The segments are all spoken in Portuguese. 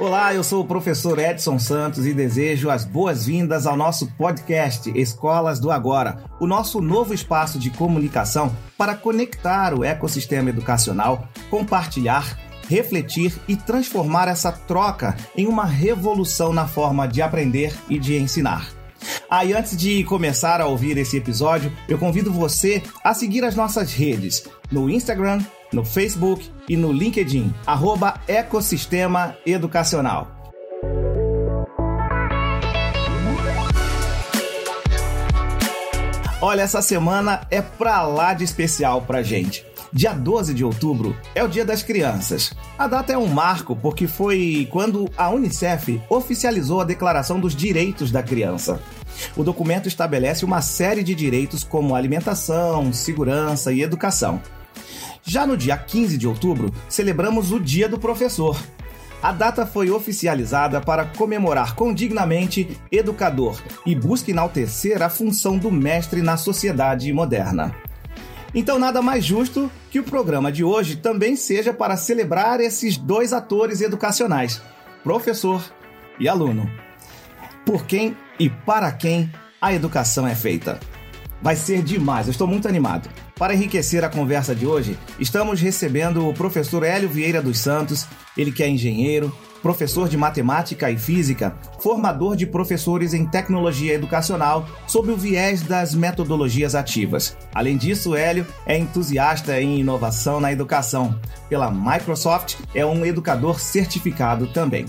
Olá, eu sou o professor Edson Santos e desejo as boas-vindas ao nosso podcast Escolas do Agora, o nosso novo espaço de comunicação para conectar o ecossistema educacional, compartilhar, refletir e transformar essa troca em uma revolução na forma de aprender e de ensinar. Ah, e antes de começar a ouvir esse episódio, eu convido você a seguir as nossas redes no Instagram, no Facebook e no LinkedIn, arroba Educacional. Olha, essa semana é pra lá de especial pra gente. Dia 12 de outubro é o Dia das Crianças. A data é um marco porque foi quando a Unicef oficializou a Declaração dos Direitos da Criança. O documento estabelece uma série de direitos como alimentação, segurança e educação. Já no dia 15 de outubro, celebramos o Dia do Professor. A data foi oficializada para comemorar condignamente educador e busca enaltecer a função do mestre na sociedade moderna. Então, nada mais justo que o programa de hoje também seja para celebrar esses dois atores educacionais, professor e aluno. Por quem e para quem a educação é feita. Vai ser demais, eu estou muito animado. Para enriquecer a conversa de hoje, estamos recebendo o professor Hélio Vieira dos Santos, ele que é engenheiro, professor de matemática e física, formador de professores em tecnologia educacional sob o viés das metodologias ativas. Além disso, Hélio é entusiasta em inovação na educação. Pela Microsoft, é um educador certificado também.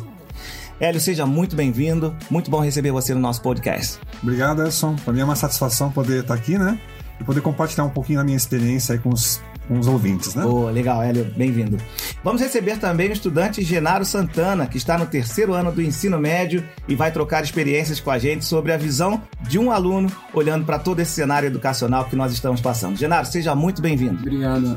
Hélio, seja muito bem-vindo. Muito bom receber você no nosso podcast. Obrigado, Edson. Para mim é uma satisfação poder estar aqui, né? E poder compartilhar um pouquinho da minha experiência aí com os com os ouvintes, né? Boa, legal, Hélio, bem-vindo. Vamos receber também o estudante Genaro Santana, que está no terceiro ano do ensino médio e vai trocar experiências com a gente sobre a visão de um aluno olhando para todo esse cenário educacional que nós estamos passando. Genaro, seja muito bem-vindo. Obrigado.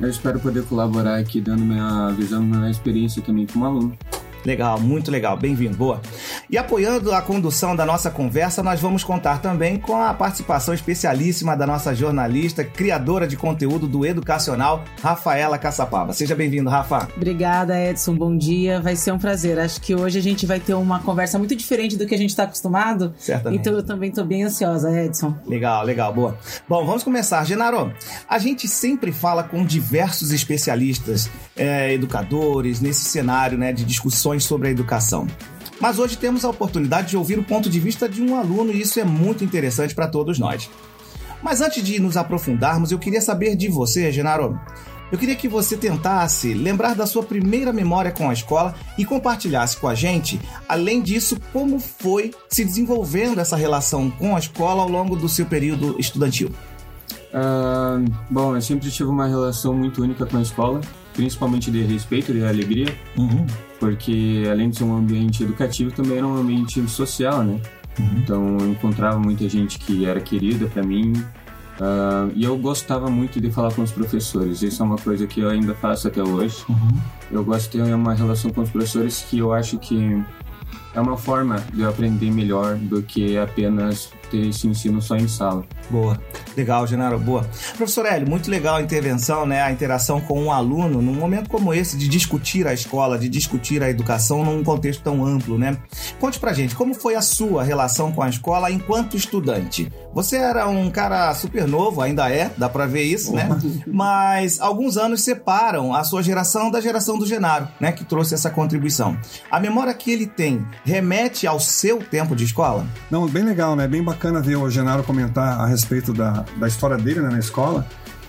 eu espero poder colaborar aqui dando minha visão, minha experiência também como aluno. Legal, muito legal. Bem-vindo, boa. E apoiando a condução da nossa conversa, nós vamos contar também com a participação especialíssima da nossa jornalista, criadora de conteúdo do Educacional, Rafaela Caçapava. Seja bem-vindo, Rafa. Obrigada, Edson. Bom dia. Vai ser um prazer. Acho que hoje a gente vai ter uma conversa muito diferente do que a gente está acostumado. Certamente. Então eu também estou bem ansiosa, Edson. Legal, legal, boa. Bom, vamos começar. Genaro, a gente sempre fala com diversos especialistas, é, educadores, nesse cenário né, de discussões sobre a educação. Mas hoje temos a oportunidade de ouvir o ponto de vista de um aluno e isso é muito interessante para todos nós. Mas antes de nos aprofundarmos, eu queria saber de você, Genaro. Eu queria que você tentasse lembrar da sua primeira memória com a escola e compartilhasse com a gente, além disso, como foi se desenvolvendo essa relação com a escola ao longo do seu período estudantil. Uh, bom, eu sempre tive uma relação muito única com a escola, principalmente de respeito e de alegria. Uhum porque além de ser um ambiente educativo, também era um ambiente social, né? Uhum. Então eu encontrava muita gente que era querida para mim uh, e eu gostava muito de falar com os professores. Isso é uma coisa que eu ainda faço até hoje. Uhum. Eu gosto de ter uma relação com os professores que eu acho que é uma forma de eu aprender melhor do que apenas ter esse ensino só em sala. Boa. Legal, Genaro, boa. Professor Hélio, muito legal a intervenção, né? A interação com um aluno num momento como esse de discutir a escola, de discutir a educação num contexto tão amplo, né? Conte pra gente, como foi a sua relação com a escola enquanto estudante? Você era um cara super novo, ainda é, dá pra ver isso, né? Mas alguns anos separam a sua geração da geração do Genaro, né? Que trouxe essa contribuição. A memória que ele tem remete ao seu tempo de escola? Não, bem legal, né? Bem bacana ver o Genaro comentar a respeito da, da história dele né, na escola.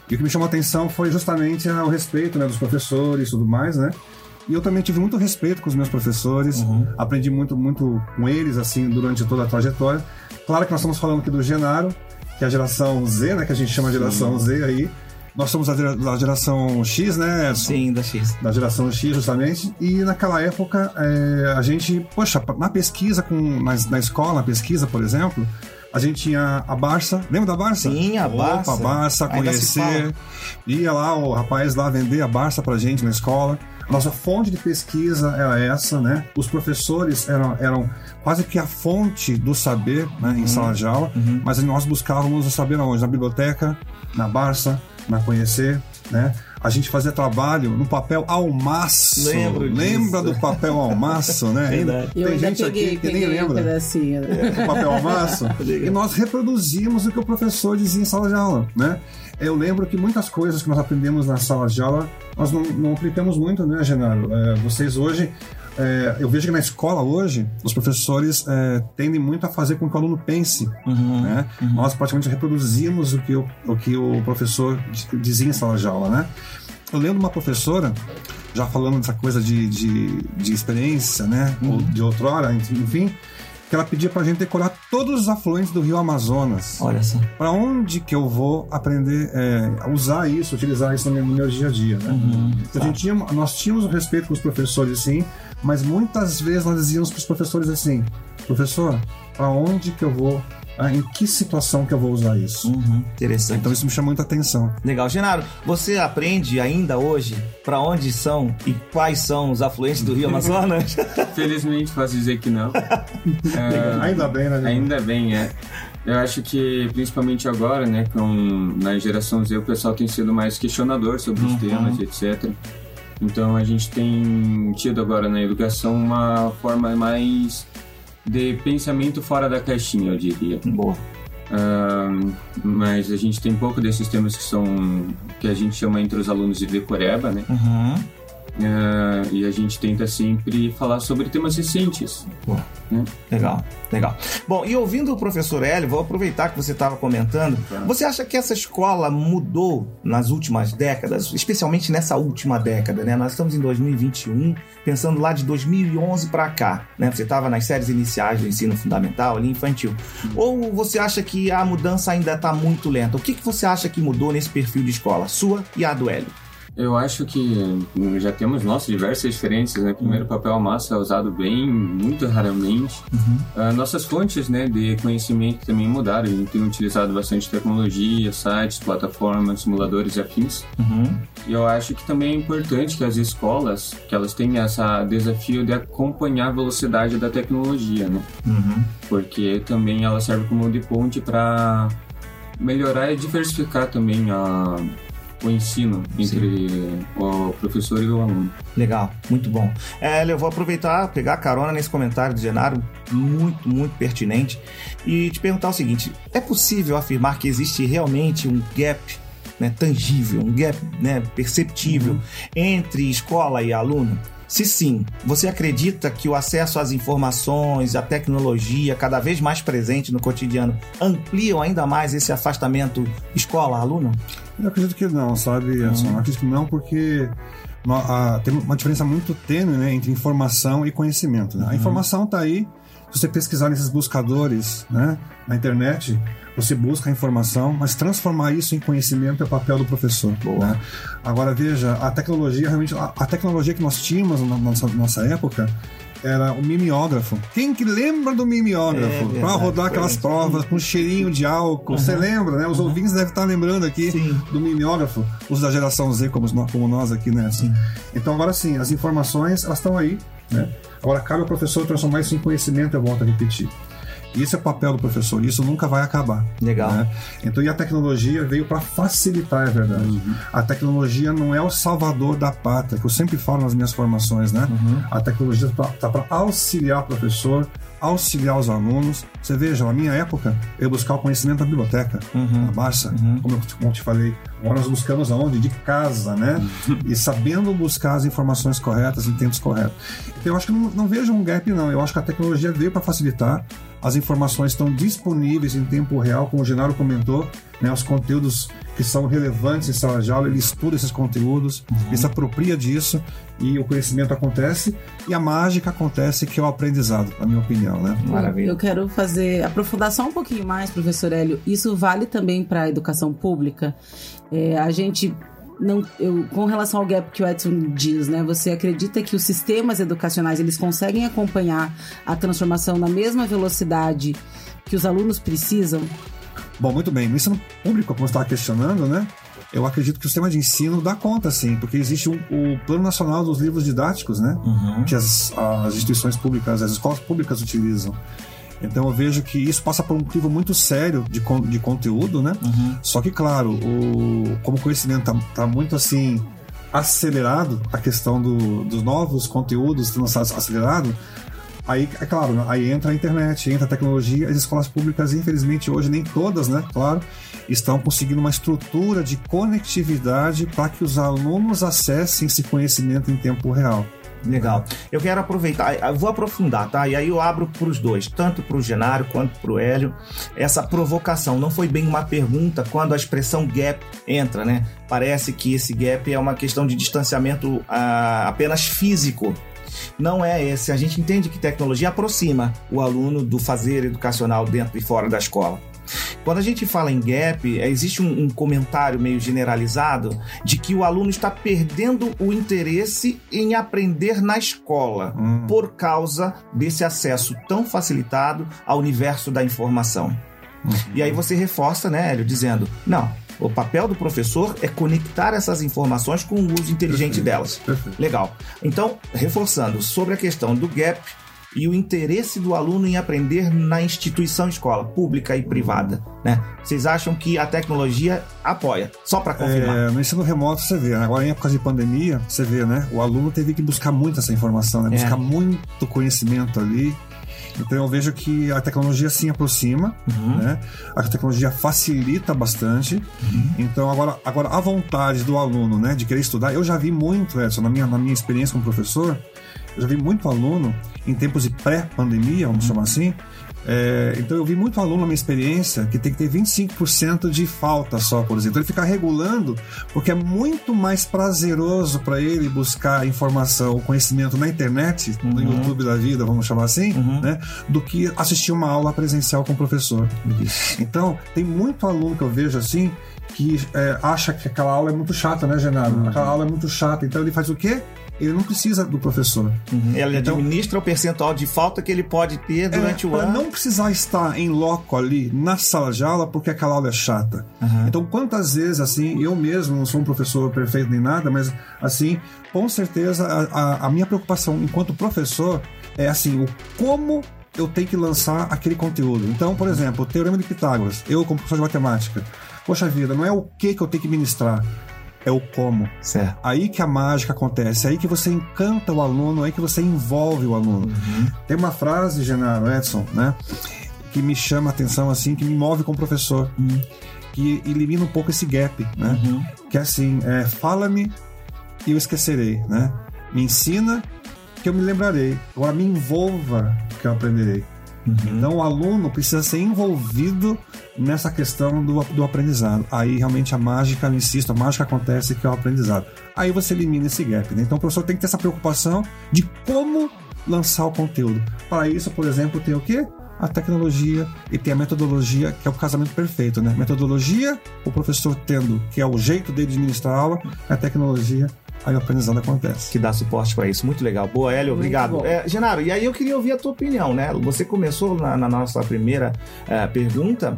E o que me chamou a atenção foi justamente o respeito né, dos professores e tudo mais, né? E eu também tive muito respeito com os meus professores, uhum. aprendi muito, muito com eles, assim, durante toda a trajetória. Claro que nós estamos falando aqui do Genaro, que é a geração Z, né? Que a gente chama de geração Sim. Z aí. Nós somos da geração X, né? Sim, da X. Da geração X, justamente. E naquela época, é, a gente, poxa, na pesquisa, com, na, na escola, na pesquisa, por exemplo, a gente tinha a Barça. Lembra da Barça? Sim, a Barça. Opa, Barça, conhecer. Ia lá o rapaz lá vender a Barça pra gente na escola. Nossa fonte de pesquisa era essa, né? Os professores eram, eram quase que a fonte do saber né, em uhum. sala de aula, uhum. mas nós buscávamos o saber aonde? Na biblioteca, na Barça, na Conhecer, né? A gente fazia trabalho no papel almaço. Lembro disso. Lembra do papel almaço, né? Verdade. Tem ainda gente peguei, aqui que peguei nem um lembra pedacinho. o papel almaço. e nós reproduzimos o que o professor dizia em sala de aula, né? Eu lembro que muitas coisas que nós aprendemos na sala de aula, nós não, não aplicamos muito, né, Genaro? É, vocês hoje, é, eu vejo que na escola hoje, os professores é, tendem muito a fazer com que o aluno pense, Uhum. né? Nós praticamente reproduzimos o que o, o que o professor dizia em sala de aula, né? Eu lembro uma professora, já falando dessa coisa de, de, de experiência, né? Ou de outrora, enfim, que ela pedia pra gente decorar todos os afluentes do rio Amazonas. Olha só. Para onde que eu vou aprender é, a usar isso, utilizar isso no meu, no meu dia a dia, né? Então, a gente tinha, nós tínhamos o respeito com os professores, sim, mas muitas vezes nós dizíamos para os professores assim: professor, para onde que eu vou? Ah, em que situação que eu vou usar isso? Uhum. Interessante. Então isso me chama muita atenção. Legal. Genaro, você aprende ainda hoje para onde são e quais são os afluentes do Rio Amazonas? Felizmente posso dizer que não. É, Ainda bem, né? Ainda bem, é. Eu acho que, principalmente agora, né, com, na geração Z, o pessoal tem sido mais questionador sobre os temas, etc. Então, a gente tem tido agora na educação uma forma mais de pensamento fora da caixinha, eu diria. Boa. Ahn, mas a gente tem pouco desses temas que são que a gente chama entre os alunos de decoreba, né? Uhum. Ah, e a gente tenta sempre falar sobre temas recentes. Né? Legal, legal. Bom, e ouvindo o professor Hélio, vou aproveitar que você estava comentando. Você acha que essa escola mudou nas últimas décadas, especialmente nessa última década, né? Nós estamos em 2021, pensando lá de 2011 para cá, né? Você estava nas séries iniciais do ensino fundamental, ali infantil. Ou você acha que a mudança ainda está muito lenta? O que, que você acha que mudou nesse perfil de escola, sua e a do Hélio? Eu acho que já temos, nossa, diversas diferenças, né? Primeiro, papel massa é usado bem, muito raramente. Ah, nossas fontes, né, de conhecimento também mudaram. A gente tem utilizado bastante tecnologia, sites, plataformas, simuladores e afins. Uhum. E eu acho que também é importante que as escolas, que elas tenham esse desafio de acompanhar a velocidade da tecnologia, né? Uhum. Porque também ela serve como de ponte para melhorar e diversificar também a, o ensino entre o professor e o aluno. Legal, muito bom. É, eu vou aproveitar, pegar a carona nesse comentário do Genaro, muito, muito pertinente, e te perguntar o seguinte: é possível afirmar que existe realmente um gap né, tangível, um gap né, perceptível entre escola e aluno? Se sim, você acredita que o acesso às informações, à tecnologia, cada vez mais presente no cotidiano, ampliam ainda mais esse afastamento escola-aluno? Eu acredito que não, sabe, Edson? Eu acredito que não, porque a- tem uma diferença muito tênue né, entre informação e conhecimento. né? A informação está aí, se você pesquisar nesses buscadores né, na internet, você busca a informação, mas transformar isso em conhecimento é o papel do professor. né? Agora, veja, a tecnologia, realmente, a, a tecnologia que nós tínhamos na nossa, nossa época era o mimeógrafo. Quem que lembra do É mimeógrafo? verdade, Para rodar aquelas antes. provas com cheirinho de álcool. Você lembra, né? Os ouvintes devem estar lembrando aqui Sim. do mimeógrafo, os da geração Z, como, nós- como nós aqui nessa. Então, agora sim, as informações, elas estão aí, né? Agora, cabe ao professor transformar isso em conhecimento, eu volto a repetir. Esse é o papel do professor, isso nunca vai acabar. Legal. né? Então, e a tecnologia veio para facilitar, é verdade. A tecnologia não é o salvador da pátria, que eu sempre falo nas minhas formações, né? A tecnologia está para auxiliar o professor, auxiliar os alunos. Você veja, na minha época, eu o conhecimento na biblioteca, na Barça, como, eu, como eu te falei. Agora nós buscamos aonde? De casa, né? E sabendo buscar as informações corretas em tempos corretos. Então, eu acho que não, não vejo um gap, não. Eu acho que a tecnologia veio para facilitar. As informações estão disponíveis em tempo real, como o Genaro comentou, né? Os conteúdos que são relevantes em sala de aula, ele estuda esses conteúdos, ele se apropria disso e o conhecimento acontece e a mágica acontece, que é o aprendizado, na minha opinião, né? Maravilha. Eu quero fazer aprofundar só um pouquinho mais, professor Hélio. Isso vale também para a educação pública. É, a gente não, eu, com relação ao gap que o Edson diz, né? Você acredita que os sistemas educacionais eles conseguem acompanhar a transformação na mesma velocidade que os alunos precisam? Bom, muito bem. No ensino público, como estava questionando, né? Eu acredito que o sistema de ensino dá conta, sim, porque existe um- o Plano Nacional dos Livros Didáticos, né? Que as, as instituições públicas, as escolas públicas utilizam. Então eu vejo que isso passa por um motivo muito sério de, con de conteúdo, né? Uhum. Só que, claro, o, como o conhecimento tá, tá muito assim acelerado, a questão do, dos novos conteúdos sendo acelerado, Aí, é claro, né? aí entra a internet, entra a tecnologia. As escolas públicas, infelizmente, hoje, nem todas, né? Claro, estão conseguindo uma estrutura de conectividade para que os alunos acessem esse conhecimento em tempo real. Legal. Eu quero aproveitar, vou aprofundar, tá? E aí eu abro para os dois, tanto para o Genário quanto para o Hélio, essa provocação. Não foi bem uma pergunta quando a expressão gap entra, né? Parece que esse gap é uma questão de distanciamento ah, apenas físico não é esse. A gente entende que tecnologia aproxima o aluno do fazer educacional dentro e fora da escola. Quando a gente fala em gap, é, existe um, um, comentário meio generalizado de que o aluno está perdendo o interesse em aprender na escola hum. por causa desse acesso tão facilitado ao universo da informação. Uhum. E aí você reforça, né, Hélio, dizendo: não, o papel do professor é conectar essas informações com o uso inteligente Perfeito. delas. Perfeito. Legal. Então, reforçando sobre a questão do gap e o interesse do aluno em aprender na instituição escola, pública e privada, né? Vocês acham que a tecnologia apoia? Só para confirmar. É, no ensino remoto você vê, né? agora em época de pandemia, você vê, né? O aluno teve que buscar muito essa informação, né? Buscar é. muito conhecimento ali então eu vejo que a tecnologia sim aproxima, uhum. né? A tecnologia facilita bastante. Uhum. Então agora, agora a vontade do aluno, né, de querer estudar, eu já vi muito, Edson, na minha, na minha experiência como professor, eu já vi muito aluno em tempos de pré-pandemia, vamos uhum. chamar assim, é, então eu vi muito aluno na minha experiência que tem que ter 25% de falta só, por exemplo. Então ele fica regulando porque é muito mais prazeroso para ele buscar informação, conhecimento na internet, uhum. no YouTube da vida, vamos chamar assim, uhum. né, do que assistir uma aula presencial com o professor. Isso. Então tem muito aluno que eu vejo assim que é, acha que aquela aula é muito chata, né, Genaro? Uhum. Aquela aula é muito chata. Então ele faz o quê? Ele não precisa do professor. Uhum. Ele então, administra o percentual de falta que ele pode ter durante é, o ano. não precisar estar em loco ali, na sala de aula, porque aquela aula é chata. Uhum. Então, quantas vezes, assim, eu mesmo não sou um professor perfeito nem nada, mas, assim, com certeza, a, a, a minha preocupação enquanto professor é, assim, o como eu tenho que lançar aquele conteúdo. Então, por exemplo, o Teorema de Pitágoras, eu como professor de matemática, poxa vida, não é o que que eu tenho que ministrar, é o como. Certo. Aí que a mágica acontece, aí que você encanta o aluno, aí que você envolve o aluno. Uhum. Tem uma frase, Genaro Edson, né, que me chama a atenção assim, que me move como professor, uhum. que elimina um pouco esse gap, né? Uhum. Que é assim, é, fala-me e eu esquecerei, né? Me ensina que eu me lembrarei. Agora me envolva que eu aprenderei. Uhum. Então o aluno precisa ser envolvido nessa questão do, do aprendizado. Aí realmente a mágica, eu insisto, a mágica acontece que é o aprendizado. Aí você elimina esse gap. Né? Então o professor tem que ter essa preocupação de como lançar o conteúdo. Para isso, por exemplo, tem o quê? a tecnologia e tem a metodologia, que é o casamento perfeito, né? Metodologia, o professor tendo, que é o jeito dele de ministrar a aula, a tecnologia, aí o aprendizado acontece. Que dá suporte para isso. Muito legal. Boa, Hélio, Muito obrigado. É, Genaro, e aí eu queria ouvir a tua opinião, né? Você começou na, na nossa primeira uh, pergunta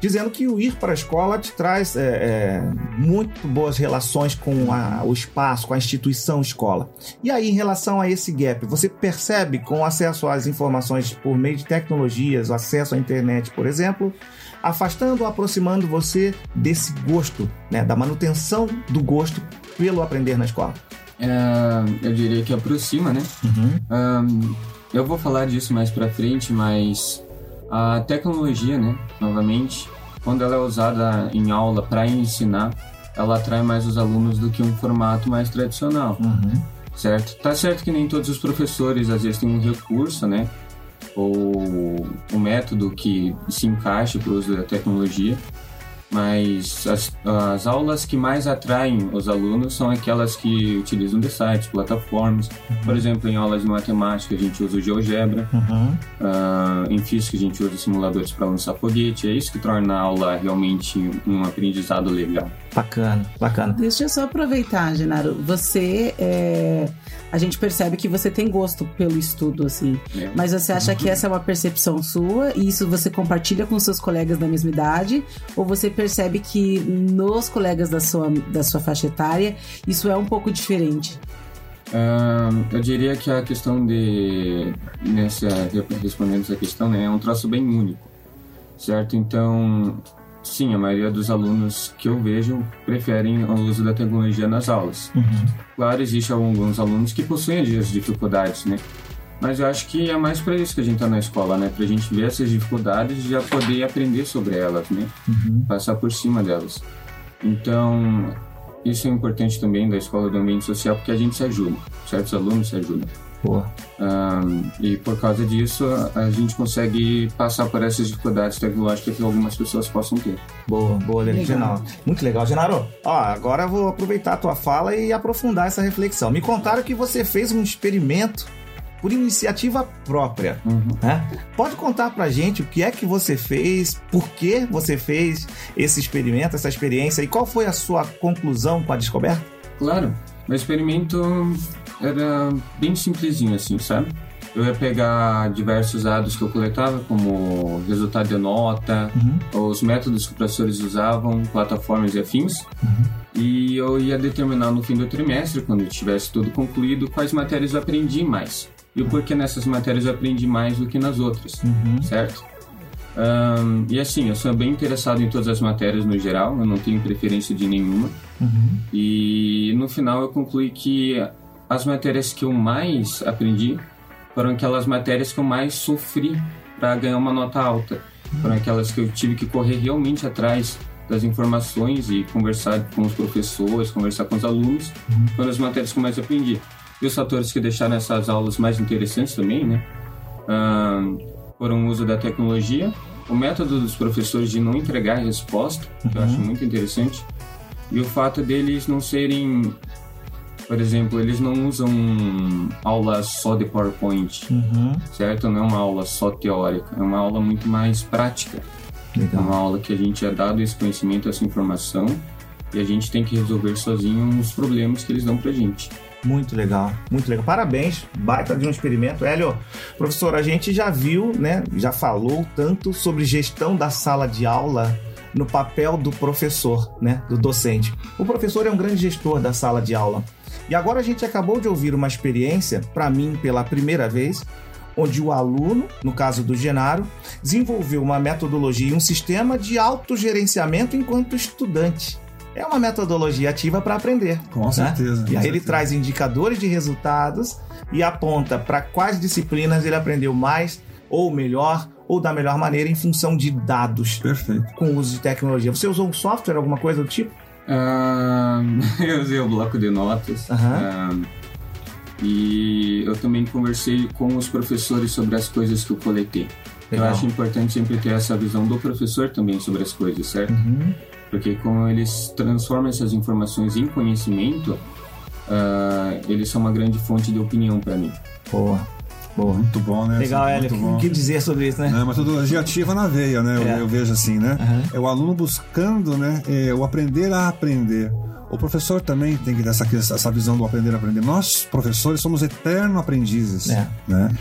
dizendo que o ir para a escola te traz é, é, muito boas relações com a, o espaço, com a instituição escola. E aí, em relação a esse gap, você percebe com acesso às informações por meio de tecnologias, acesso à internet, por exemplo, afastando ou aproximando você desse gosto, né, da manutenção do gosto pelo aprender na escola? É, eu diria que aproxima, né? Uhum. Um, eu vou falar disso mais para frente, mas a tecnologia, né, novamente, quando ela é usada em aula para ensinar, ela atrai mais os alunos do que um formato mais tradicional. Uhum. Certo? Tá certo que nem todos os professores às vezes têm um recurso, né? Ou um método que se encaixe para o uso da tecnologia, mas as, as aulas que mais atraem os alunos são aquelas que utilizam de sites, plataformas. Uhum. Por exemplo, em aulas de matemática a gente usa o GeoGebra, uhum. uh, em física a gente usa simuladores para lançar foguete. É isso que torna a aula realmente um aprendizado legal. Bacana, bacana. Deixa eu só aproveitar, Genaro. Você é a gente percebe que você tem gosto pelo estudo, assim. É. Mas você acha que essa é uma percepção sua e isso você compartilha com seus colegas da mesma idade? Ou você percebe que nos colegas da sua, da sua faixa etária isso é um pouco diferente? eu diria que a questão de nessa respondendo essa questão né, é um troço bem único certo então sim a maioria dos alunos que eu vejo preferem o uso da tecnologia nas aulas uhum. claro existe alguns alunos que possuem as dificuldades né mas eu acho que é mais para isso que a gente está na escola, né? Para a gente ver essas dificuldades e já poder aprender sobre elas, né? Uhum. Passar por cima delas. Então, isso é importante também da escola do ambiente social, porque a gente se ajuda, certos alunos se ajudam. Boa. Um, e por causa disso, a gente consegue passar por essas dificuldades tecnológicas que algumas pessoas possam ter. Boa, boa, legal. Muito legal, Genaro. Ó, agora eu vou aproveitar a tua fala e aprofundar essa reflexão. Me contaram que você fez um experimento por iniciativa própria. Uhum. Né? Pode contar pra gente o que é que você fez, por que você fez esse experimento, essa experiência e qual foi a sua conclusão com a descoberta? Claro, o experimento era bem simplesinho assim, sabe? Eu ia pegar diversos dados que eu coletava, como resultado de nota, uhum. os métodos que os professores usavam, plataformas e afins, uhum. e eu ia determinar no fim do trimestre, quando tivesse tudo concluído, quais matérias eu aprendi mais e o porquê nessas matérias eu aprendi mais do que nas outras, uhum. certo? Um, e assim, eu sou bem interessado em todas as matérias no geral, eu não tenho preferência de nenhuma. Uhum. E no final eu concluí que as matérias que eu mais aprendi foram aquelas matérias que eu mais sofri para ganhar uma nota alta. Uhum. Foram aquelas que eu tive que correr realmente atrás das informações e conversar com os professores, conversar com os alunos. Uhum. Foram as matérias que eu mais aprendi. E os fatores que deixaram essas aulas mais interessantes também, né? Um, foram o uso da tecnologia, o método dos professores de não entregar resposta, que uhum. eu acho muito interessante, e o fato deles não serem, por exemplo, eles não usam aulas só de PowerPoint, uhum. certo? Não é uma aula só teórica, é uma aula muito mais prática. Legal. É uma aula que a gente é dado esse conhecimento, essa informação, e a gente tem que resolver sozinho os problemas que eles dão pra gente. Muito legal, muito legal. Parabéns, baita de um experimento. Hélio, professor, a gente já viu, né, já falou tanto sobre gestão da sala de aula no papel do professor, né, do docente. O professor é um grande gestor da sala de aula. E agora a gente acabou de ouvir uma experiência, para mim pela primeira vez, onde o aluno, no caso do Genaro, desenvolveu uma metodologia e um sistema de autogerenciamento enquanto estudante é uma metodologia ativa para aprender. Com né? certeza. E aí ele traz indicadores de resultados e aponta para quais disciplinas ele aprendeu mais ou melhor ou da melhor maneira em função de dados. Perfeito. Com o uso de tecnologia. Você usou um software, alguma coisa do tipo? Eu usei o bloco de notas. E eu também conversei com os professores sobre as coisas que eu coletei. Legal. Eu acho importante sempre ter essa visão do professor também sobre as coisas, certo? Uhum. Porque como eles transformam essas informações em conhecimento, uh, eles são uma grande fonte de opinião para mim. Boa. Boa. Muito bom, né? Legal, Hélio. O que dizer sobre isso, né? É, metodologia ativa na veia, né? É. Eu, eu, vejo assim, né? Uhum. É o aluno buscando, né? É, o aprender a aprender. O professor também tem que ter essa, essa visão do aprender a aprender. Nós, professores, somos eternos aprendizes, é. né?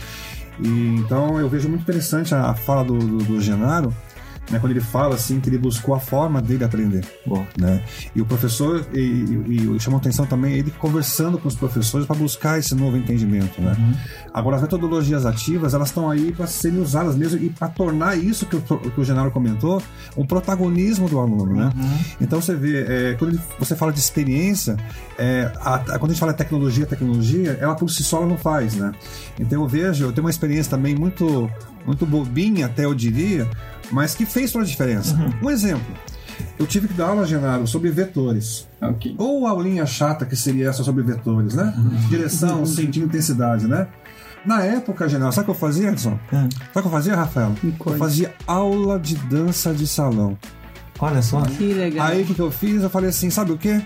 E, então, eu vejo muito interessante a fala do, do, do Genaro, né, quando ele fala assim que ele buscou a forma dele aprender. Bom. Né? E o professor, e, e, e chamou atenção também ele conversando com os professores para buscar esse novo entendimento. Né? Uhum. Agora, as metodologias ativas, elas estão aí para serem usadas mesmo e para tornar isso que o, que o Genaro comentou, um protagonismo do aluno. Né? Uhum. Então, você vê, é, quando você fala de experiência, é, a, a, quando a gente fala de tecnologia, tecnologia, ela por si só não faz. Né? Então, eu vejo, eu tenho uma experiência também muito, muito bobinha, até eu diria, mas que fez toda a diferença. Uhum. Um exemplo. Eu tive que dar aula, Genaro, sobre vetores. Okay. Ou a aulinha chata que seria essa sobre vetores, né? Uhum. Direção, uhum. sentido, intensidade, né? Na época, Genaro, sabe o que eu fazia, Edson? Uhum. Sabe o que eu fazia, Rafael? Eu fazia aula de dança de salão. Olha só. Que legal. Aí o que, eu fiz? Eu falei assim, sabe o quê?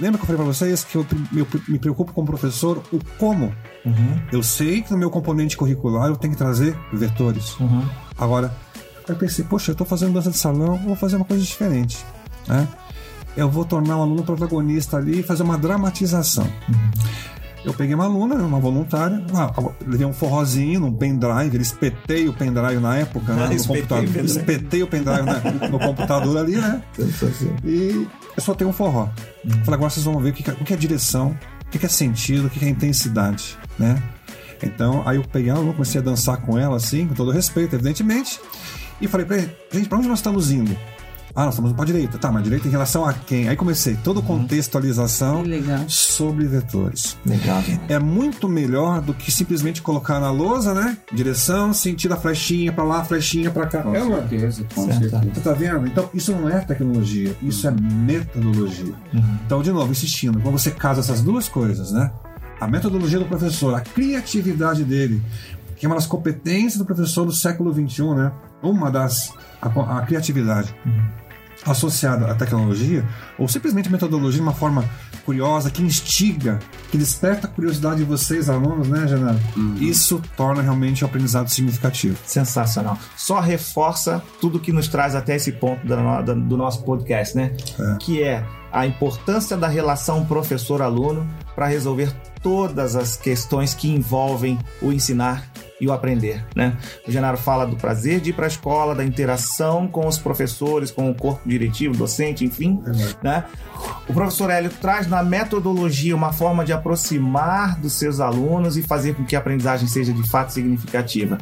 Lembra que eu falei pra vocês que eu, me preocupo com o professor o como? Uhum. Eu sei que no meu componente curricular eu tenho que trazer vetores. Uhum. Agora, eu pensei, poxa, eu estou fazendo dança de salão, vou fazer uma coisa diferente. Né? Eu vou tornar um aluno protagonista ali e fazer uma dramatização. Uhum. Eu peguei uma aluna, uma voluntária, ah, levei um forrozinho num pendrive, ele espetei o pendrive na época, né, ah, no computador. Espetei o pendrive né, no computador ali, né? E eu só tenho um forró. Uhum. Falei, agora vocês vão ver o que, o que a direção o que é sentido, o que é intensidade, né? Então, aí eu peguei ela, comecei a dançar com ela, assim, com todo respeito, evidentemente, e falei pra ele, gente, pra onde nós estamos indo? Ah, nós estamos para direita. Tá, mas direita em relação a quem? Aí comecei toda uhum. contextualização sobre vetores. Legal. É muito melhor do que simplesmente colocar na lousa, né? Direção, sentido a flechinha para lá, flechinha para cá. Com é certeza, com certeza. Você tá vendo? Então, isso não é tecnologia, isso é metodologia. Uhum. Então, de novo, insistindo, quando você casa essas duas coisas, né? A metodologia do professor, a criatividade dele, que é uma das competências do professor do século XXI, né? Uma das. a, a criatividade. Uhum associada à tecnologia, ou simplesmente metodologia de uma forma curiosa, que instiga, que desperta a curiosidade de vocês, alunos, né, Genaro? Uhum. Isso torna realmente o aprendizado significativo. Sensacional. Só reforça tudo que nos traz até esse ponto do nosso podcast, né? É. Que é a importância da relação professor-aluno para resolver todas as questões que envolvem o ensinar e o aprender, né? O Genaro fala do prazer de ir para a escola, da interação com os professores, com o corpo diretivo, docente, enfim, é né? O professor Hélio traz na metodologia uma forma de aproximar dos seus alunos e fazer com que a aprendizagem seja de fato significativa.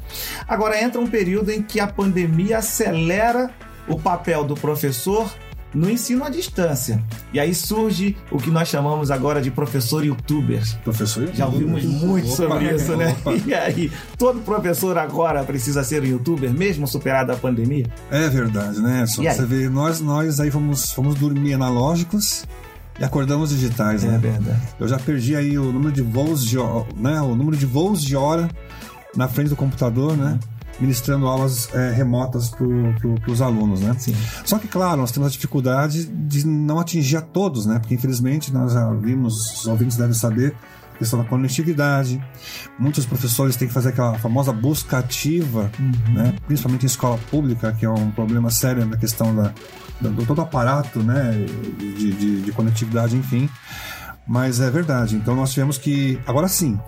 Agora entra um período em que a pandemia acelera o papel do professor no ensino à distância. E aí surge o que nós chamamos agora de professor youtuber. Professor youtuber. Já ouvimos muito opa, sobre isso, né? Opa. E aí, todo professor agora precisa ser um youtuber, mesmo superada a pandemia? É verdade, né? Só você vê, nós, nós aí vamos, vamos dormir analógicos e acordamos digitais, é né? É verdade. Eu já perdi aí o número de voos de, né? O número de voos de hora na frente do computador, né? Ministrando aulas é, remotas para pro, os alunos, né? Sim. Só que, claro, nós temos a dificuldade de não atingir a todos, né? Porque, infelizmente, nós já vimos, os ouvintes devem saber, questão da conectividade. Muitos professores têm que fazer aquela famosa busca ativa, uhum. né? principalmente em escola pública, que é um problema sério na questão da, do todo aparato né? de, de, de conectividade, enfim. Mas é verdade. Então nós tivemos que. Agora sim,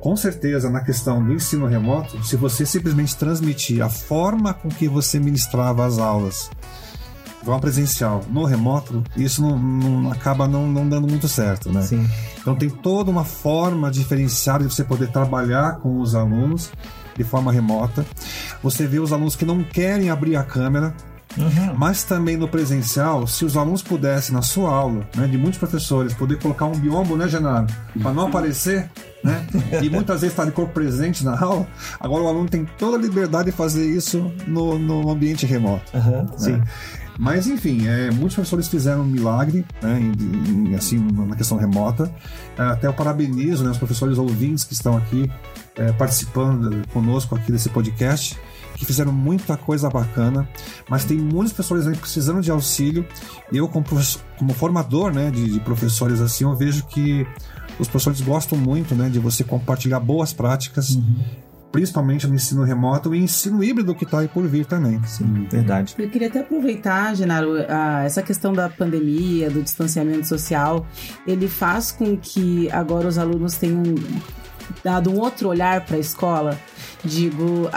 com certeza na questão do ensino remoto, se você simplesmente transmitir a forma com que você ministrava as aulas de presencial no remoto, isso não, não acaba não, não, dando muito certo, né? Sim. Então tem toda uma forma diferenciada de você poder trabalhar com os alunos de forma remota. Você vê os alunos que não querem abrir a câmera, Uhum. Mas também no presencial, se os alunos pudessem, na sua aula, né, de muitos professores, poder colocar um biombo, né, Genaro? Para não aparecer, né? E muitas vezes estar tá de corpo presente na aula. Agora o aluno tem toda a liberdade de fazer isso no, no ambiente remoto. Uhum, né? Sim. Mas enfim, é, muitos professores fizeram um milagre, né, em, em, assim, na questão remota. É, até eu parabenizo né, os professores ouvintes que estão aqui é, participando conosco aqui desse podcast que fizeram muita coisa bacana, mas tem muitos professores aí precisando de auxílio. Eu, como, como formador né, de, de, professores assim, eu vejo que os professores gostam muito né, de você compartilhar boas práticas. Uhum principalmente no ensino remoto e ensino híbrido que está aí por vir também. Sim, verdade. Eu queria até aproveitar, Genaro, a, essa questão da pandemia, do distanciamento social, ele faz com que agora os alunos tenham dado um outro olhar para a escola. Digo,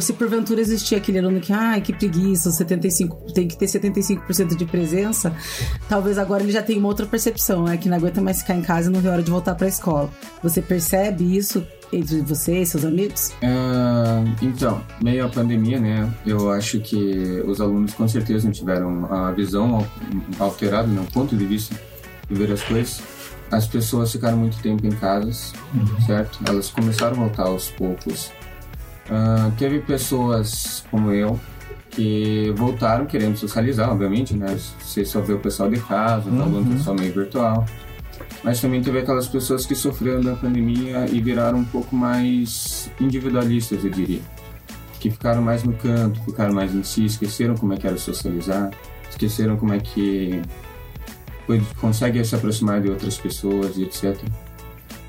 se porventura existia aquele aluno que, ai, ah, que preguiça, 75, tem que ter 75% de presença, talvez agora ele já tenha uma outra percepção, né? Que não aguenta mais ficar em casa e não vê hora de voltar para a escola. Você percebe isso entre você e seus amigos? Uh, então, meio à pandemia, né? Eu acho que os alunos com certeza não tiveram a visão alterada, né? o ponto de vista de ver as coisas as pessoas ficaram muito tempo em casas, uhum. certo? Elas começaram a voltar aos poucos. Uh, teve pessoas como eu que voltaram querendo socializar, obviamente, né? Você só vê o pessoal de casa, uhum. aluno pessoal meio virtual. Mas também teve aquelas pessoas que sofreram da pandemia e viraram um pouco mais individualistas, eu diria. Que ficaram mais no canto, ficaram mais em si, esqueceram como é que era socializar, esqueceram como é que consegue se aproximar de outras pessoas e etc.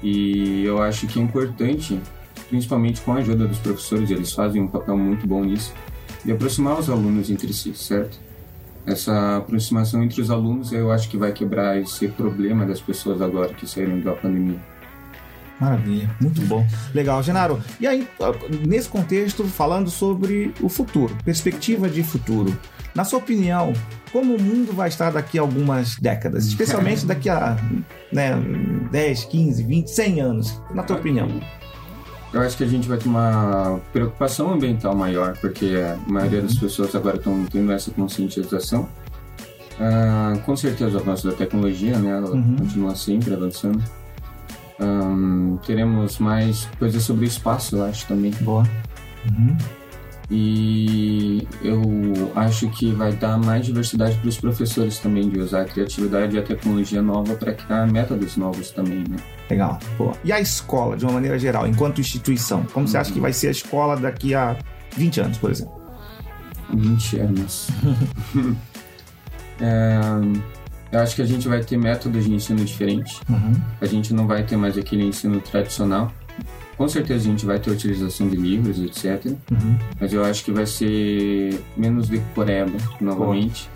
E eu acho que é importante, principalmente com a ajuda dos professores, eles fazem um papel muito bom nisso, de aproximar os alunos entre si, certo? Essa aproximação entre os alunos eu acho que vai quebrar esse problema das pessoas agora que saíram da pandemia. Maravilha, muito bom. Legal, Genaro. E aí, nesse contexto, falando sobre o futuro, perspectiva de futuro. Na sua opinião, como o mundo vai estar daqui a algumas décadas? Especialmente daqui a né, 10, 15, 20, 100 anos, na tua opinião? Eu acho que a gente vai ter uma preocupação ambiental maior, porque a maioria das pessoas agora estão tendo essa conscientização. Uh, com certeza o avanço da tecnologia, né? Ela uhum. continua sempre avançando. Um, teremos mais coisas sobre espaço, eu acho também. Boa. Uhum. E eu acho que vai dar mais diversidade para os professores também de usar a criatividade e a tecnologia nova para criar métodos novos também, né? Legal. Boa. E a escola, de uma maneira geral, enquanto instituição? Como uhum. você acha que vai ser a escola daqui a 20 anos, por exemplo? 20 anos. é, eu acho que a gente vai ter métodos de ensino diferentes. Uhum. A gente não vai ter mais aquele ensino tradicional. Com certeza a gente vai ter utilização de livros, etc. Uhum. Mas eu acho que vai ser menos decoreba, novamente.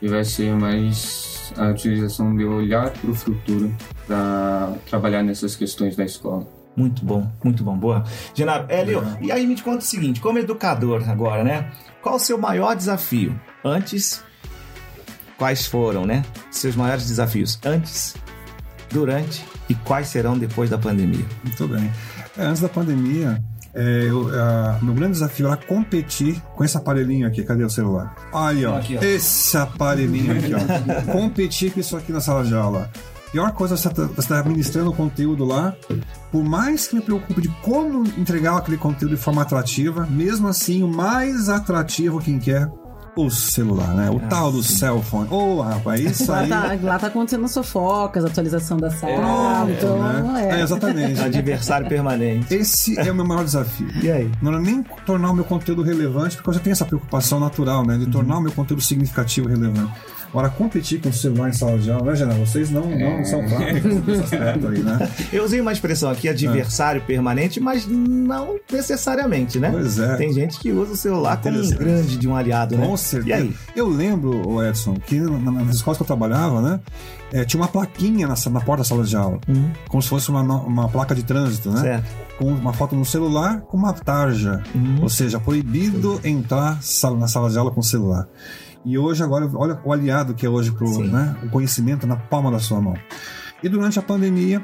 E vai ser mais a utilização de olhar para o futuro para trabalhar nessas questões da escola. Muito bom, muito bom. Boa. Genaro, Hélio, é. e aí me conta o seguinte, como educador agora, né? Qual o seu maior desafio? Antes, quais foram, né? Seus maiores desafios antes, durante e quais serão depois da pandemia? Muito bem. É, antes da pandemia, é, eu, meu grande desafio era competir com esse aparelhinho aqui. Cadê o celular? Aí, ó. Aqui, ó. Esse aparelhinho aqui, ó. competir com isso aqui na sala de aula. Pior coisa é você estar tá administrando o conteúdo lá. Por mais que me preocupe de como entregar aquele conteúdo de forma atrativa, mesmo assim, o mais atrativo quem quer o celular, né? O ah, tal do sim. cell phone. Ô, oh, rapaz, isso lá aí. Tá, lá tá acontecendo sofocas, atualização da sala. É, então, né? é. é. Exatamente. Adversário permanente. Esse é o meu maior desafio. E aí? Não é nem tornar o meu conteúdo relevante, porque eu já tenho essa preocupação natural, né? De uhum. tornar o meu conteúdo significativo e relevante. Agora, competir com o celular em sala de aula, né, Genal? Vocês não, não é. são práticos nesse aspecto aí, né? Eu usei uma expressão aqui, adversário é. permanente, mas não necessariamente, né? Pois é. Tem gente que usa o celular como um grande de um aliado, né? Com certeza. E aí? Eu lembro, Edson, que nas escolas que eu trabalhava, né? É, tinha uma plaquinha na, na, porta da sala de aula, uhum. como se fosse uma, uma placa de trânsito, né? Certo. Com uma foto no celular com uma tarja. Uhum. Ou seja, proibido entrar na sala de aula com celular. E hoje, agora, olha o aliado que é hoje pro, né, o conhecimento na palma da sua mão. E durante a pandemia,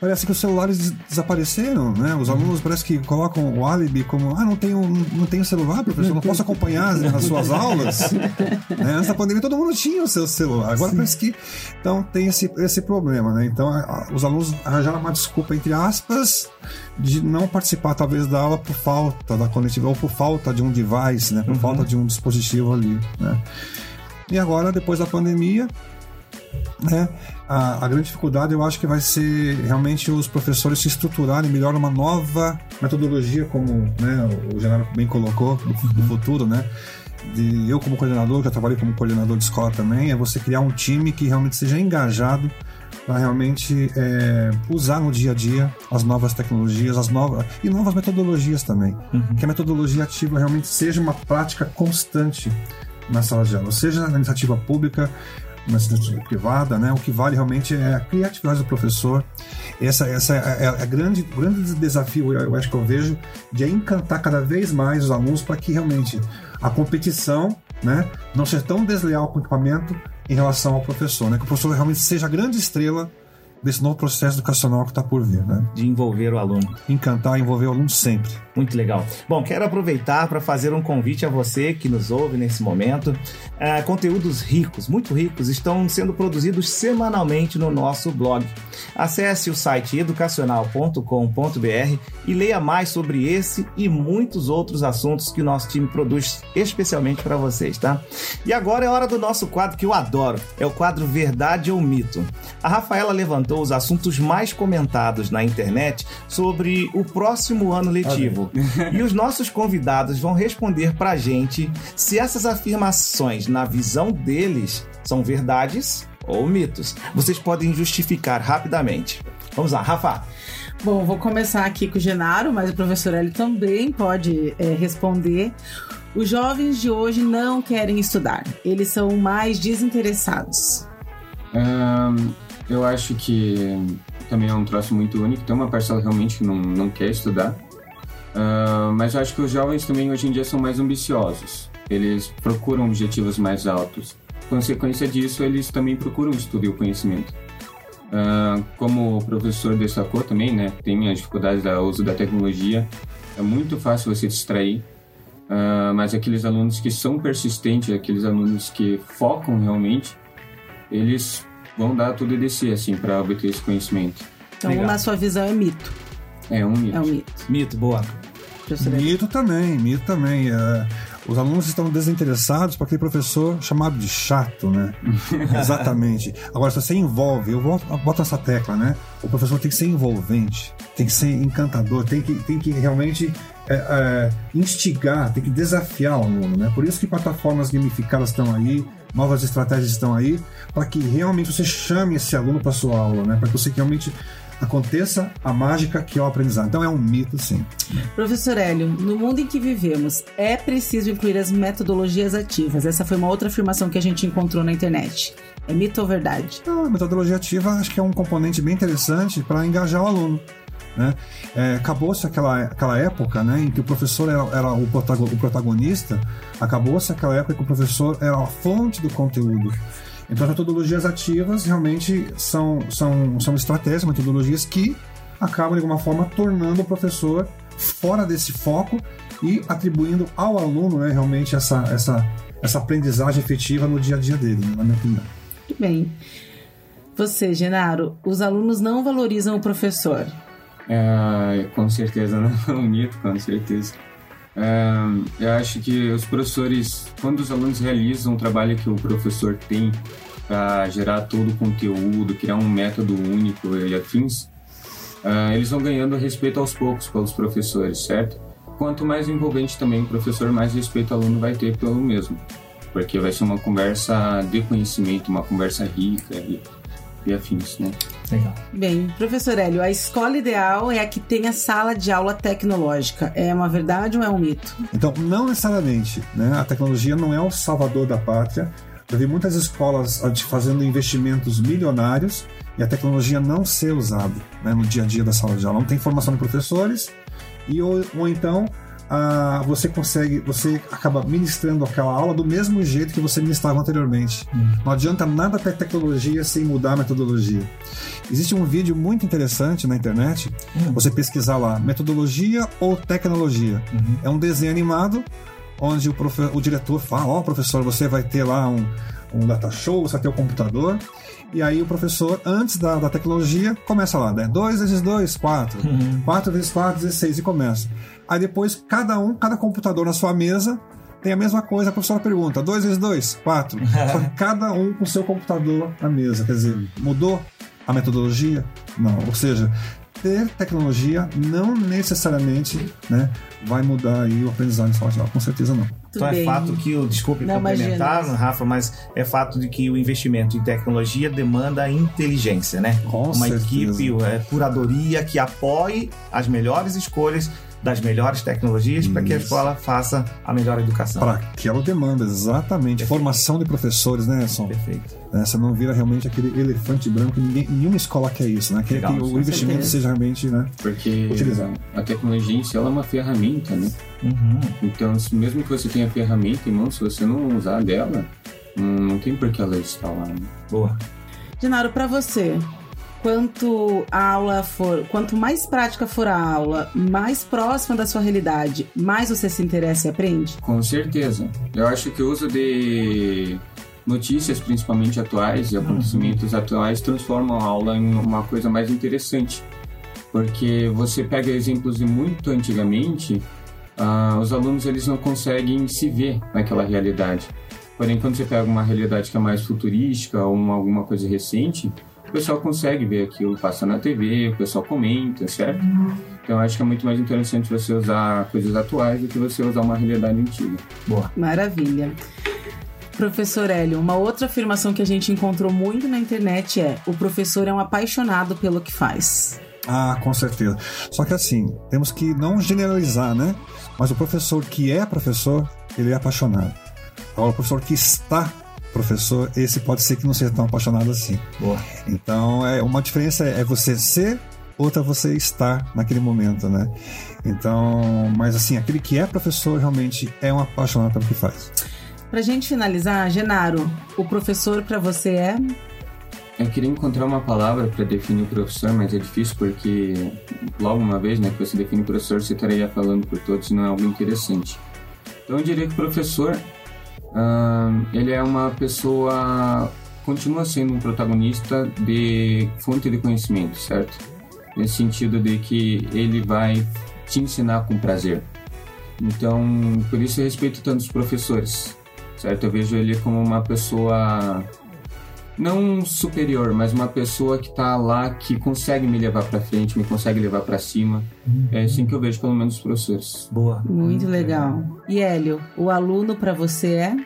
parece que os celulares desapareceram, né? Os alunos parece que colocam o álibi como, ah, não tenho, não tenho celular, professor, não posso acompanhar as, suas aulas. né? Antes da pandemia todo mundo tinha o seu celular. Agora Sim. parece que então tem esse, esse problema, né? Então a, os alunos arranjaram uma desculpa entre aspas de não participar talvez da aula por falta da conectividade ou por falta de um device, né? Por uhum. falta de um dispositivo ali, né? E agora depois da pandemia né? A, a, grande dificuldade eu acho que vai ser realmente os professores se estruturarem melhor uma nova metodologia, como né, o Genaro bem colocou, do, do futuro, né? De, eu como coordenador, eu trabalhei como coordenador de escola também, é você criar um time que realmente seja engajado para realmente é, usar no dia a dia as novas tecnologias, as novas e novas metodologias também. Uhum. Que a metodologia ativa realmente seja uma prática constante na sala de aula, seja na iniciativa pública, na iniciativa privada, né? O que vale realmente é a criatividade do professor. Essa, essa é, é a grande, grande desafio, eu acho que eu vejo, de encantar cada vez mais os alunos para que realmente a competição, né, não seja tão desleal com o equipamento em relação ao professor, né? Que o professor realmente seja a grande estrela desse novo processo educacional que está por vir, né? De envolver o aluno. Encantar envolver o aluno sempre. Muito legal. Bom, quero aproveitar para fazer um convite a você que nos ouve nesse momento. Uh, conteúdos ricos, muito ricos, estão sendo produzidos semanalmente no nosso blog. Acesse o site educacional.com.br e leia mais sobre esse e muitos outros assuntos que o nosso time produz especialmente para vocês, tá? E agora é hora do nosso quadro que eu adoro. É o quadro Verdade ou Mito. A Rafaela levantou os assuntos mais comentados na internet sobre o próximo ano letivo. e os nossos convidados vão responder pra gente se essas afirmações, na visão deles, são verdades ou mitos. Vocês podem justificar rapidamente. Vamos lá, Rafa. Bom, vou começar aqui com o Genaro, mas o professor Eli também pode é, responder. Os jovens de hoje não querem estudar, eles são mais desinteressados. Um, eu acho que também é um troço muito único. Tem uma parcela realmente que não, não quer estudar. Uh, mas eu acho que os jovens também hoje em dia são mais ambiciosos. Eles procuram objetivos mais altos. Consequência disso, eles também procuram estudo e o conhecimento. Uh, como o professor destacou também, né, tem as dificuldades do uso da tecnologia. É muito fácil você distrair, uh, mas aqueles alunos que são persistentes, aqueles alunos que focam realmente, eles vão dar tudo de si, assim, para obter esse conhecimento. Então, Legal. na sua visão, é mito. É um mito. É um mito. Mito, boa. Mito também, mito também. É, os alunos estão desinteressados para aquele professor chamado de chato, né? Exatamente. Agora, se você envolve, eu boto essa tecla, né? O professor tem que ser envolvente, tem que ser encantador, tem que, tem que realmente é, é, instigar, tem que desafiar o aluno, né? Por isso que plataformas gamificadas estão aí, novas estratégias estão aí, para que realmente você chame esse aluno para sua aula, né? Para que você realmente aconteça a mágica que é o aprendizado. Então é um mito, sim. Professor Hélio, no mundo em que vivemos, é preciso incluir as metodologias ativas. Essa foi uma outra afirmação que a gente encontrou na internet. É mito ou verdade? a metodologia ativa acho que é um componente bem interessante para engajar o aluno. Né? É, Acabou-se aquela, aquela época né, em que o professor era, era o, protagonista, acabou-se aquela época que o professor era a fonte do conteúdo. Então, as metodologias ativas realmente são, são, são estratégias, metodologias que acabam, de alguma forma, tornando o professor fora desse foco e atribuindo ao aluno né, realmente essa, essa, essa aprendizagem efetiva no dia a dia dele, na minha opinião. Muito bem. Você, Genaro, os alunos não valorizam o professor. É, com certeza, não é um mito, com certeza. É, eu acho que os professores, quando os alunos realizam o trabalho que o professor tem para gerar todo o conteúdo, criar um método único e afins, é, eles vão ganhando respeito aos poucos pelos professores, certo? Quanto mais envolvente também o professor, mais respeito o aluno vai ter pelo mesmo, porque vai ser uma conversa de conhecimento, uma conversa rica e, e afins, né? Legal. Bem, professor Hélio, a escola ideal é a que tenha sala de aula tecnológica. É uma verdade ou é um mito? Então, não necessariamente. Né? A tecnologia não é o salvador da pátria. Eu vi muitas escolas fazendo investimentos milionários e a tecnologia não ser usada né, no dia a dia da sala de aula. Não tem formação de professores e ou, ou então ah, você consegue, você acaba ministrando aquela aula do mesmo jeito que você ministrava anteriormente. Hum. Não adianta nada ter tecnologia sem mudar a metodologia. Existe um vídeo muito interessante na internet, hum. você pesquisar lá, metodologia ou tecnologia. Uhum. É um desenho animado onde o, profe, o diretor fala, ó oh, professor, você vai ter lá um, um data show, você vai ter o um computador, e aí o professor, antes da, da tecnologia, começa lá, né? 2 vezes 2, 4. 4 vezes 4, 16, e começa. Aí depois, cada um, cada computador na sua mesa tem a mesma coisa. A professora pergunta: 2 vezes 2, 4. Só que cada um com o seu computador na mesa. Quer dizer, mudou a metodologia? Não. Ou seja, ter tecnologia não necessariamente né, vai mudar aí o aprendizado em sala de aula, com certeza não. Então é fato que o, desculpe não, complementar, imagina. Rafa, mas é fato de que o investimento em tecnologia demanda inteligência, né? Com Uma certeza. equipe, é, curadoria que apoie as melhores escolhas das melhores tecnologias para que a escola faça a melhor educação. Para aquela demanda, exatamente. Perfeito. Formação de professores, né, Edson? Perfeito. É, você não vira realmente aquele elefante branco, ninguém, nenhuma escola quer isso, né? Quer que o investimento seja realmente né, Porque utilizado. a tecnologia em si ela é uma ferramenta, né? Uhum. Então, mesmo que você tenha a ferramenta em mão, se você não usar dela, não tem por que ela estar lá. Né? Boa. Genaro, para você, quanto a aula for, quanto mais prática for a aula, mais próxima da sua realidade, mais você se interessa e aprende? Com certeza. Eu acho que o uso de notícias, principalmente atuais, e acontecimentos uhum. atuais, transformam a aula em uma coisa mais interessante. Porque você pega exemplos de muito antigamente, uh, os alunos eles não conseguem se ver naquela realidade. Porém, quando você pega uma realidade que é mais futurística ou uma, alguma coisa recente, pessoal consegue ver aquilo, passa na TV, o pessoal comenta, certo? Então acho que é muito mais interessante você usar coisas atuais do que você usar uma realidade antiga. Boa. Maravilha. Professor Hélio, uma outra afirmação que a gente encontrou muito na internet é: o professor é um apaixonado pelo que faz. Ah, com certeza. Só que assim, temos que não generalizar, né? Mas o professor que é professor, ele é apaixonado. Agora, o professor que está professor, esse pode ser que não seja tão apaixonado assim. Boa. Então, é uma diferença é você ser, outra você estar naquele momento, né? Então, mas assim, aquele que é professor realmente é um apaixonado pelo que faz. Pra gente finalizar, Genaro, o professor para você é eu queria encontrar uma palavra para definir o professor, mas é difícil porque logo uma vez, né, que você define o professor, você estaria falando por todos, não é algo interessante. Então eu diria que o professor, uh, ele é uma pessoa, continua sendo um protagonista de fonte de conhecimento, certo? Nesse sentido de que ele vai te ensinar com prazer. Então, por isso eu respeito tanto os professores, certo? Eu vejo ele como uma pessoa não superior, mas uma pessoa que está lá que consegue me levar para frente, me consegue levar para cima. Uhum. É assim que eu vejo pelo menos os professores. Boa. Muito legal. E Hélio, o aluno para você é?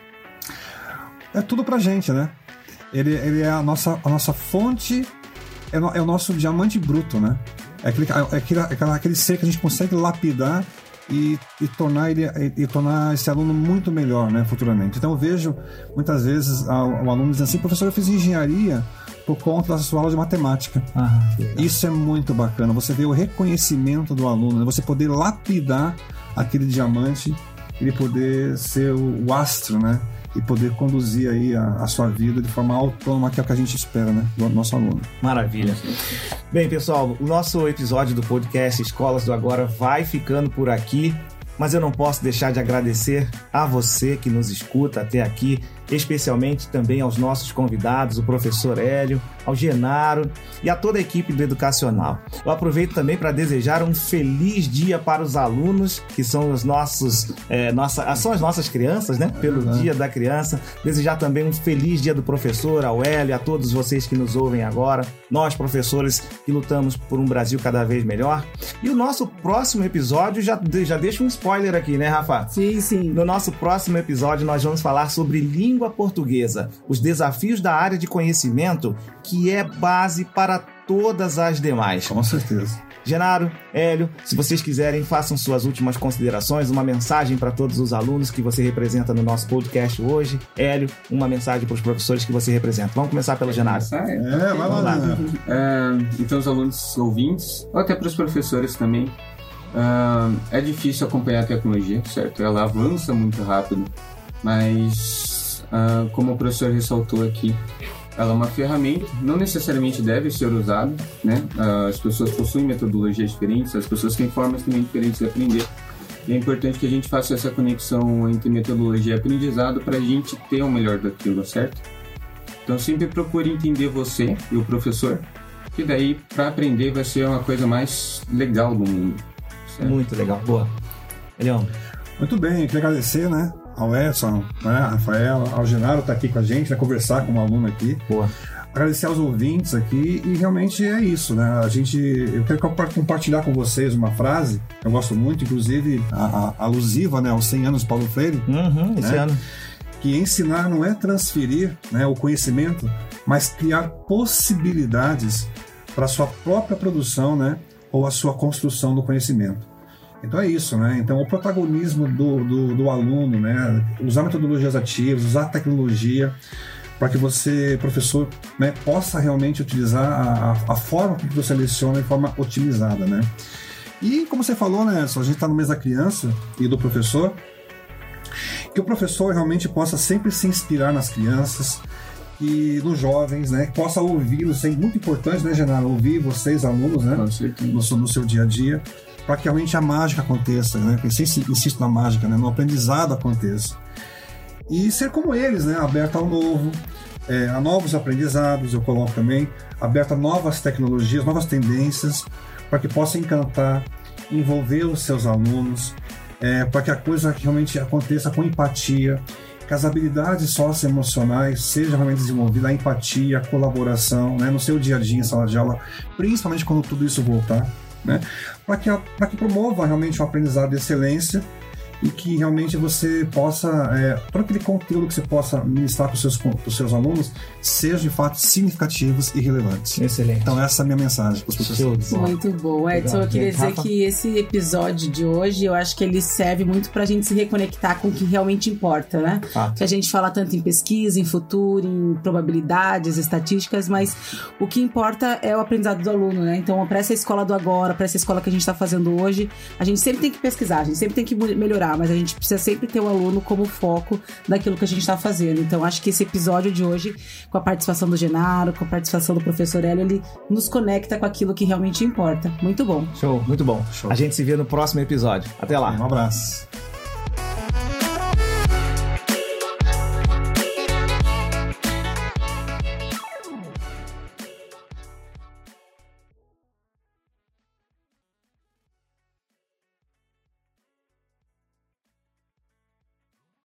É tudo pra gente, né? Ele, ele é a nossa, a nossa fonte, é, no, é o nosso diamante bruto, né? É aquele, é aquele, é aquele ser que a gente consegue lapidar e, e tornar ele e, e, tornar esse aluno muito melhor, né, futuramente. Então eu vejo muitas vezes o aluno dizendo assim, professor, eu fiz engenharia por conta da sua aula de matemática. Ah, Isso é muito bacana. Você vê o reconhecimento do aluno, né? você poder lapidar aquele diamante, ele poder ser o astro, né? E poder conduzir aí a, a, sua vida de forma autônoma, que é o que a gente espera, né, do nosso aluno. Maravilha. Bem, pessoal, o nosso episódio do podcast Escolas do Agora vai ficando por aqui, mas eu não posso deixar de agradecer a você que nos escuta até aqui especialmente também aos nossos convidados, o professor Hélio, ao Genaro e a toda a equipe do Educacional. Eu aproveito também para desejar um feliz dia para os alunos, que são os nossos, é, nossa, são as nossas crianças, né? Pelo uhum. Dia da Criança. Desejar também um feliz dia do professor, ao Hélio, a todos vocês que nos ouvem agora, nós professores que lutamos por um Brasil cada vez melhor. E o nosso próximo episódio, já, já deixa um spoiler aqui, né, Rafa? Sim, sim. No nosso próximo episódio, nós vamos falar sobre língua língua portuguesa, os desafios da área de conhecimento, que é base para todas as demais. Com certeza. Genaro, Hélio, se vocês quiserem, façam suas últimas considerações, uma mensagem para todos os alunos que você representa no nosso podcast hoje. Hélio, uma mensagem para os professores que você representa. Vamos começar pelo Genaro. É, vai lá. É, então, os alunos ouvintes, ou até para os professores também, uh, é difícil acompanhar a tecnologia, certo? Ela avança muito rápido, mas ah, como o professor ressaltou aqui, ela é uma ferramenta, não necessariamente deve ser usada, né? Uh, as pessoas possuem metodologias diferentes, as pessoas têm formas também diferentes de aprender. E é importante que a gente faça essa conexão entre metodologia e aprendizado para a gente ter o melhor daquilo, certo? Então sempre procure entender você e o professor, que daí para aprender vai ser uma coisa mais legal do mundo. Certo? Muito legal, boa. Elião. Muito bem, queria agradecer, né? Ao Edson, né, a Rafaela, ao Genaro tá aqui com a gente, né, conversar com um aluno aqui. Boa. Agradecer aos ouvintes aqui e realmente é isso, né? A gente, eu quero compartilhar com vocês uma frase que eu gosto muito, inclusive a, a, alusiva, né, aos 100 anos de Paulo Freire. Uhum, esse né? ano. Que ensinar não é transferir né, o conhecimento, mas criar possibilidades para a sua própria produção, né? Ou a sua construção do conhecimento. Então é isso, né? Então o protagonismo do, do, do aluno, né? Usar metodologias ativas, usar tecnologia para que você, professor, né, possa realmente utilizar a, a, a, forma que você leciona de forma otimizada, né? E como você falou, né, a gente está no mês da criança e do professor, que o professor realmente possa sempre se inspirar nas crianças e nos jovens, né, que possa ouvi-los, é muito importante, né, Genaro, ouvir vocês, alunos, né, no, no seu dia a dia, para que realmente a mágica aconteça, né? Insisto, insisto na mágica, né? No aprendizado aconteça. E ser como eles, né? Aberto ao novo, é, a novos aprendizados, eu coloco também, aberto a novas tecnologias, novas tendências, para que possa encantar, envolver os seus alunos, é, para que a coisa realmente aconteça com empatia, que as habilidades socioemocionais sejam realmente desenvolvidas, a empatia, a colaboração, né, no seu dia a dia em sala de aula, principalmente quando tudo isso voltar né? para que, que promova realmente um aprendizado de excelência e que realmente você possa, é, todo aquele conteúdo que você possa ministrar para os seus, pros seus alunos, seja de fato significativos e relevantes. Excelente. Então essa é a minha mensagem para os professores. Muito bom. Edson, eu queria dizer Rafa? que esse episódio de hoje, eu acho que ele serve muito para a gente se reconectar com o que realmente importa, né? Fato. Que a gente fala tanto em pesquisa, em futuro, em probabilidades, estatísticas, mas o que importa é o aprendizado do aluno, né? Então, para essa escola do agora, para essa escola que a gente está fazendo hoje, a gente sempre tem que pesquisar, a gente sempre tem que melhorar, mas a gente precisa sempre ter o aluno como foco daquilo que a gente está fazendo. Então, acho que esse episódio de hoje, com a participação do Genaro, com a participação do professor Hélio, ele nos conecta com aquilo que realmente importa. Muito bom. Show, muito bom. Show. A gente se vê no próximo episódio. Até lá. Um abraço.